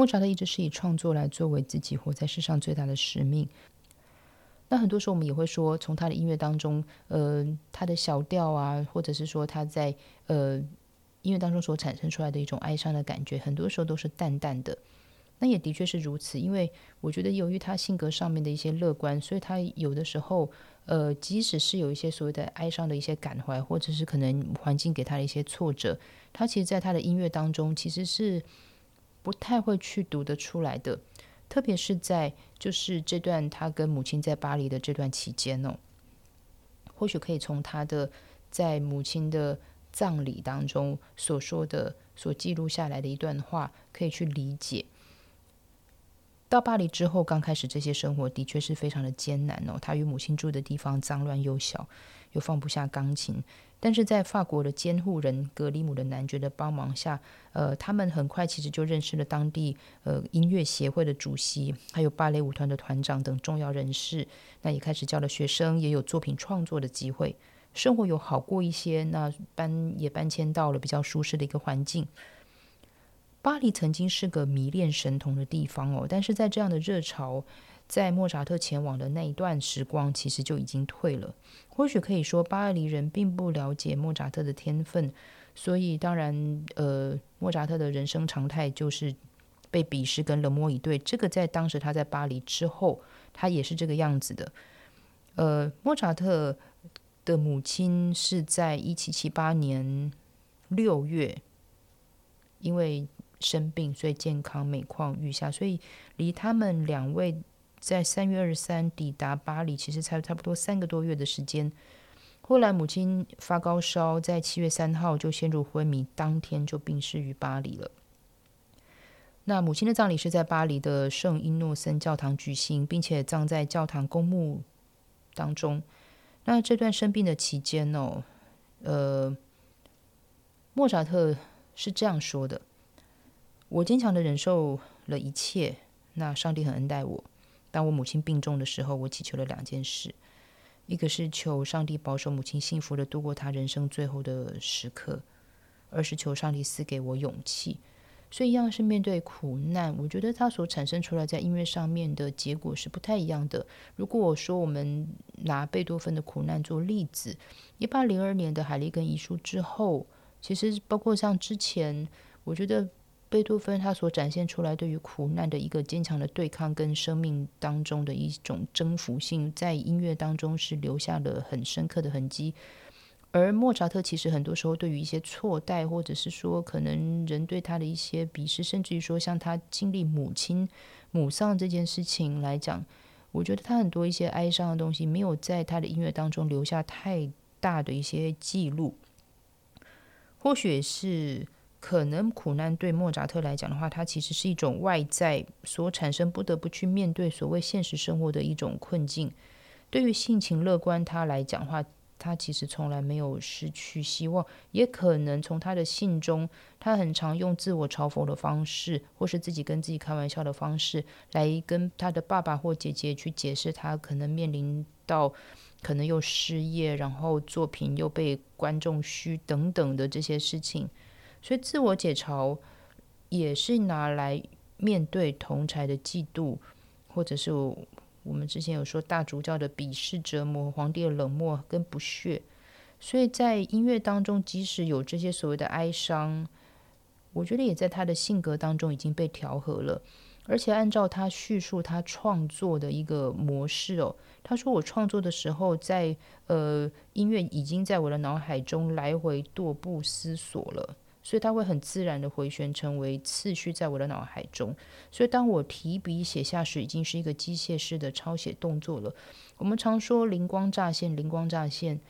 莫扎特一直是以创作来作为自己活在世上最大的使命。那很多时候我们也会说，从他的音乐当中，呃，他的小调啊，或者是说他在呃音乐当中所产生出来的一种哀伤的感觉，很多时候都是淡淡的。那也的确是如此，因为我觉得由于他性格上面的一些乐观，所以他有的时候，呃，即使是有一些所谓的哀伤的一些感怀，或者是可能环境给他的一些挫折，他其实在他的音乐当中其实是不太会去读得出来的。特别是在就是这段他跟母亲在巴黎的这段期间哦，或许可以从他的在母亲的葬礼当中所说的、所记录下来的一段话，可以去理解。到巴黎之后，刚开始这些生活的确是非常的艰难哦。他与母亲住的地方脏乱又小，又放不下钢琴。但是在法国的监护人格里姆的男爵的帮忙下，呃，他们很快其实就认识了当地呃音乐协会的主席，还有芭蕾舞团的团长等重要人士。那也开始教了学生，也有作品创作的机会，生活有好过一些。那搬也搬迁到了比较舒适的一个环境。巴黎曾经是个迷恋神童的地方哦，但是在这样的热潮。在莫扎特前往的那一段时光，其实就已经退了。或许可以说，巴黎人并不了解莫扎特的天分，所以当然，呃，莫扎特的人生常态就是被鄙视跟冷漠以对。这个在当时他在巴黎之后，他也是这个样子的。呃，莫扎特的母亲是在一七七八年六月，因为生病，所以健康每况愈下，所以离他们两位。在三月二十三抵达巴黎，其实才差不多三个多月的时间。后来母亲发高烧，在七月三号就陷入昏迷，当天就病逝于巴黎了。那母亲的葬礼是在巴黎的圣伊诺森教堂举行，并且葬在教堂公墓当中。那这段生病的期间哦，呃，莫扎特是这样说的：“我坚强的忍受了一切，那上帝很恩待我。”当我母亲病重的时候，我祈求了两件事：一个是求上帝保守母亲幸福的度过她人生最后的时刻；二是求上帝赐给我勇气。所以，一样是面对苦难，我觉得它所产生出来在音乐上面的结果是不太一样的。如果我说我们拿贝多芬的苦难做例子，一八零二年的海利根遗书之后，其实包括像之前，我觉得。贝多芬他所展现出来对于苦难的一个坚强的对抗，跟生命当中的一种征服性，在音乐当中是留下了很深刻的痕迹。而莫扎特其实很多时候对于一些错待，或者是说可能人对他的一些鄙视，甚至于说像他经历母亲母丧这件事情来讲，我觉得他很多一些哀伤的东西没有在他的音乐当中留下太大的一些记录，或许是。可能苦难对莫扎特来讲的话，它其实是一种外在所产生，不得不去面对所谓现实生活的一种困境。对于性情乐观他来讲的话，他其实从来没有失去希望。也可能从他的信中，他很常用自我嘲讽的方式，或是自己跟自己开玩笑的方式，来跟他的爸爸或姐姐去解释他可能面临到可能又失业，然后作品又被观众嘘等等的这些事情。所以，自我解嘲也是拿来面对同才的嫉妒，或者是我们之前有说大主教的鄙视、折磨、皇帝的冷漠跟不屑。所以在音乐当中，即使有这些所谓的哀伤，我觉得也在他的性格当中已经被调和了。而且按照他叙述他创作的一个模式哦，他说我创作的时候，在呃音乐已经在我的脑海中来回踱步思索了。所以它会很自然的回旋成为次序在我的脑海中。所以当我提笔写下时，已经是一个机械式的抄写动作了。我们常说灵光乍现，灵光乍现。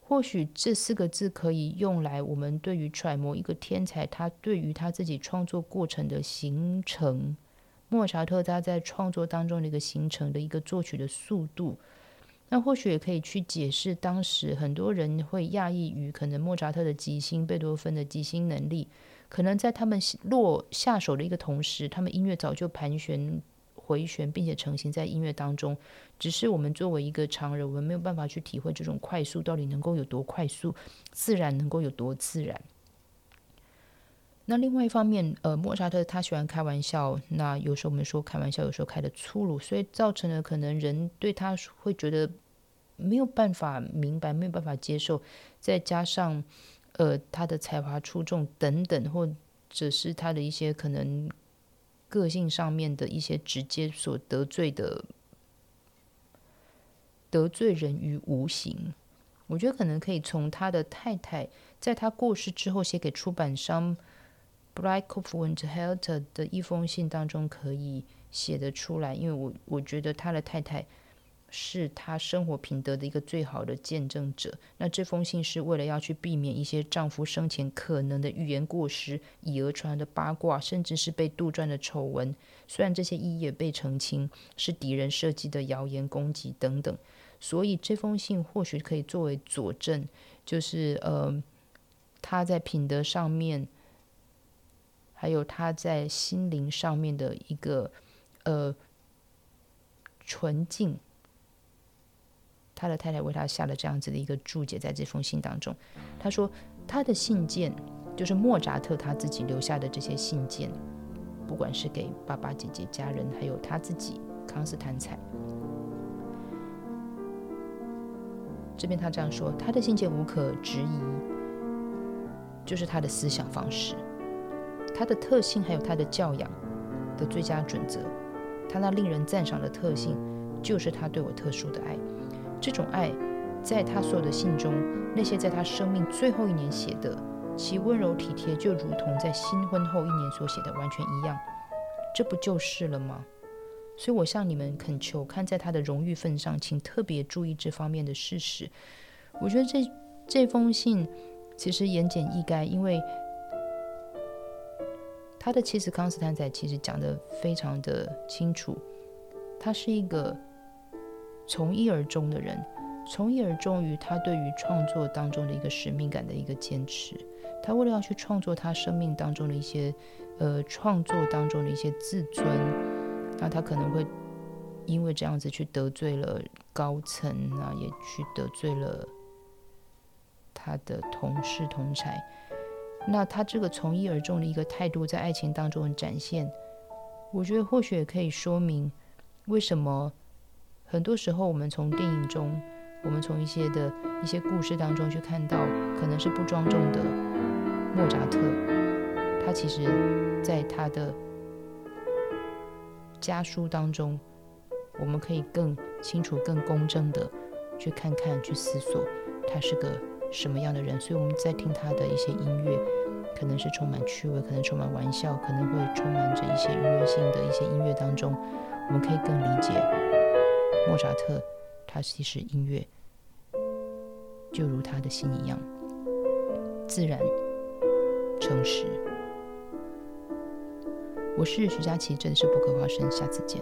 或许这四个字可以用来我们对于揣摩一个天才，他对于他自己创作过程的形成，莫扎特他在创作当中的一个形成的一个作曲的速度。那或许也可以去解释，当时很多人会讶异于可能莫扎特的即兴、贝多芬的即兴能力，可能在他们落下手的一个同时，他们音乐早就盘旋、回旋，并且成型在音乐当中。只是我们作为一个常人，我们没有办法去体会这种快速到底能够有多快速，自然能够有多自然。那另外一方面，呃，莫扎特他喜欢开玩笑，那有时候我们说开玩笑，有时候开的粗鲁，所以造成了可能人对他会觉得没有办法明白，没有办法接受，再加上呃他的才华出众等等，或者是他的一些可能个性上面的一些直接所得罪的得罪人于无形。我觉得可能可以从他的太太在他过世之后写给出版商。B r i c k o f w i n t h e l t e r 的一封信当中可以写得出来，因为我我觉得他的太太是他生活品德的一个最好的见证者。那这封信是为了要去避免一些丈夫生前可能的预言过失、以讹传的八卦，甚至是被杜撰的丑闻。虽然这些一也被澄清是敌人设计的谣言攻击等等，所以这封信或许可以作为佐证，就是呃他在品德上面。还有他在心灵上面的一个呃纯净，他的太太为他下了这样子的一个注解，在这封信当中，他说他的信件就是莫扎特他自己留下的这些信件，不管是给爸爸、姐姐、家人，还有他自己康斯坦采，这边他这样说，他的信件无可置疑，就是他的思想方式。他的特性，还有他的教养的最佳准则，他那令人赞赏的特性，就是他对我特殊的爱。这种爱，在他所有的信中，那些在他生命最后一年写的，其温柔体贴，就如同在新婚后一年所写的完全一样。这不就是了吗？所以我向你们恳求，看在他的荣誉份上，请特别注意这方面的事实。我觉得这这封信其实言简意赅，因为。他的妻子康斯坦仔其实讲的非常的清楚，他是一个从一而终的人，从一而终于他对于创作当中的一个使命感的一个坚持。他为了要去创作他生命当中的一些，呃，创作当中的一些自尊，那他可能会因为这样子去得罪了高层啊，也去得罪了他的同事同才。那他这个从一而终的一个态度，在爱情当中的展现，我觉得或许也可以说明，为什么很多时候我们从电影中，我们从一些的一些故事当中去看到，可能是不庄重的莫扎特，他其实在他的家书当中，我们可以更清楚、更公正的去看看、去思索，他是个。什么样的人？所以我们在听他的一些音乐，可能是充满趣味，可能充满玩笑，可能会充满着一些愉悦性的一些音乐当中，我们可以更理解莫扎特，他其实音乐就如他的心一样，自然、诚实。我是徐佳琪，这里是不可花生，下次见。